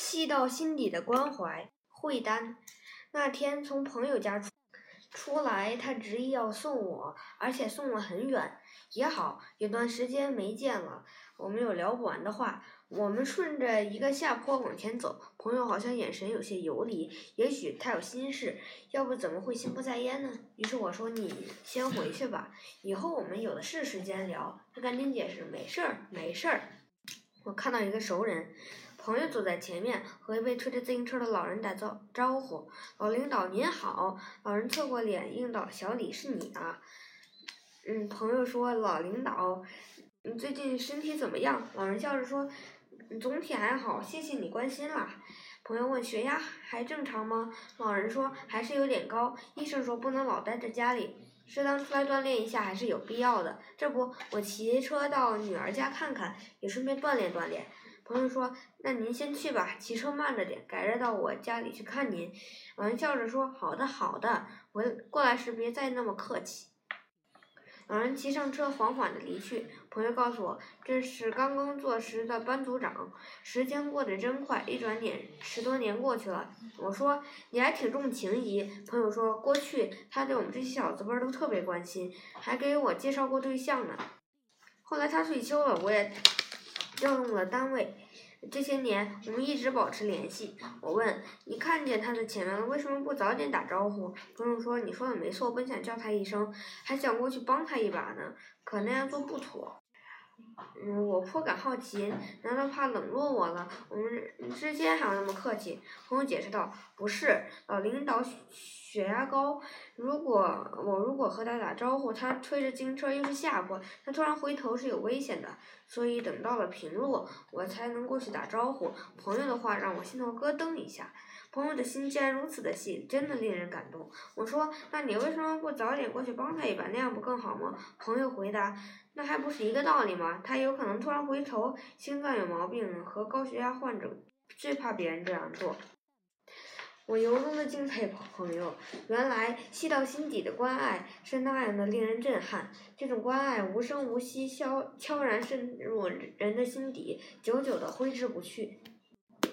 细到心底的关怀，惠丹。那天从朋友家出出来，他执意要送我，而且送了很远。也好，有段时间没见了，我们有聊不完的话。我们顺着一个下坡往前走，朋友好像眼神有些游离，也许他有心事，要不怎么会心不在焉呢？于是我说：“你先回去吧，以后我们有的是时间聊。”他赶紧解释：“没事儿，没事儿。”我看到一个熟人，朋友走在前面，和一位推着自行车的老人打招招呼：“老领导您好。”老人侧过脸应道：“小李是你啊。”嗯，朋友说：“老领导，你最近身体怎么样？”老人笑着说：“总体还好，谢谢你关心啦。”朋友问：“血压还正常吗？”老人说：“还是有点高，医生说不能老待在家里，适当出来锻炼一下还是有必要的。这不，我骑车到女儿家看看，也顺便锻炼锻炼。”朋友说：“那您先去吧，骑车慢着点，改日到我家里去看您。”老人笑着说：“好的，好的，我过来时别再那么客气。”老人骑上车，缓缓地离去。朋友告诉我，这是刚刚做时的班组长。时间过得真快，一转眼十多年过去了。我说你还挺重情义。朋友说过去他对我们这些小字辈都特别关心，还给我介绍过对象呢。后来他退休了，我也调用了单位。这些年我们一直保持联系。我问你看见他的前面了，为什么不早点打招呼？朋友说你说的没错，我本想叫他一声，还想过去帮他一把呢，可那样做不妥。嗯，我颇感好奇，难道怕冷落我了？我们之间还要那么客气？朋友解释道：“不是，老领导血压高，如果我如果和他打招呼，他推着自行车又是下坡，他突然回头是有危险的，所以等到了平路，我才能过去打招呼。朋友的话让我心头咯噔一下。”朋友的心竟然如此的细，真的令人感动。我说：“那你为什么不早点过去帮他一把，那样不更好吗？”朋友回答：“那还不是一个道理吗？他有可能突然回头，心脏有毛病和高血压患者最怕别人这样做。”我由衷的敬佩朋友，原来细到心底的关爱是那样的令人震撼。这种关爱无声无息，悄悄然渗入人的心底，久久的挥之不去。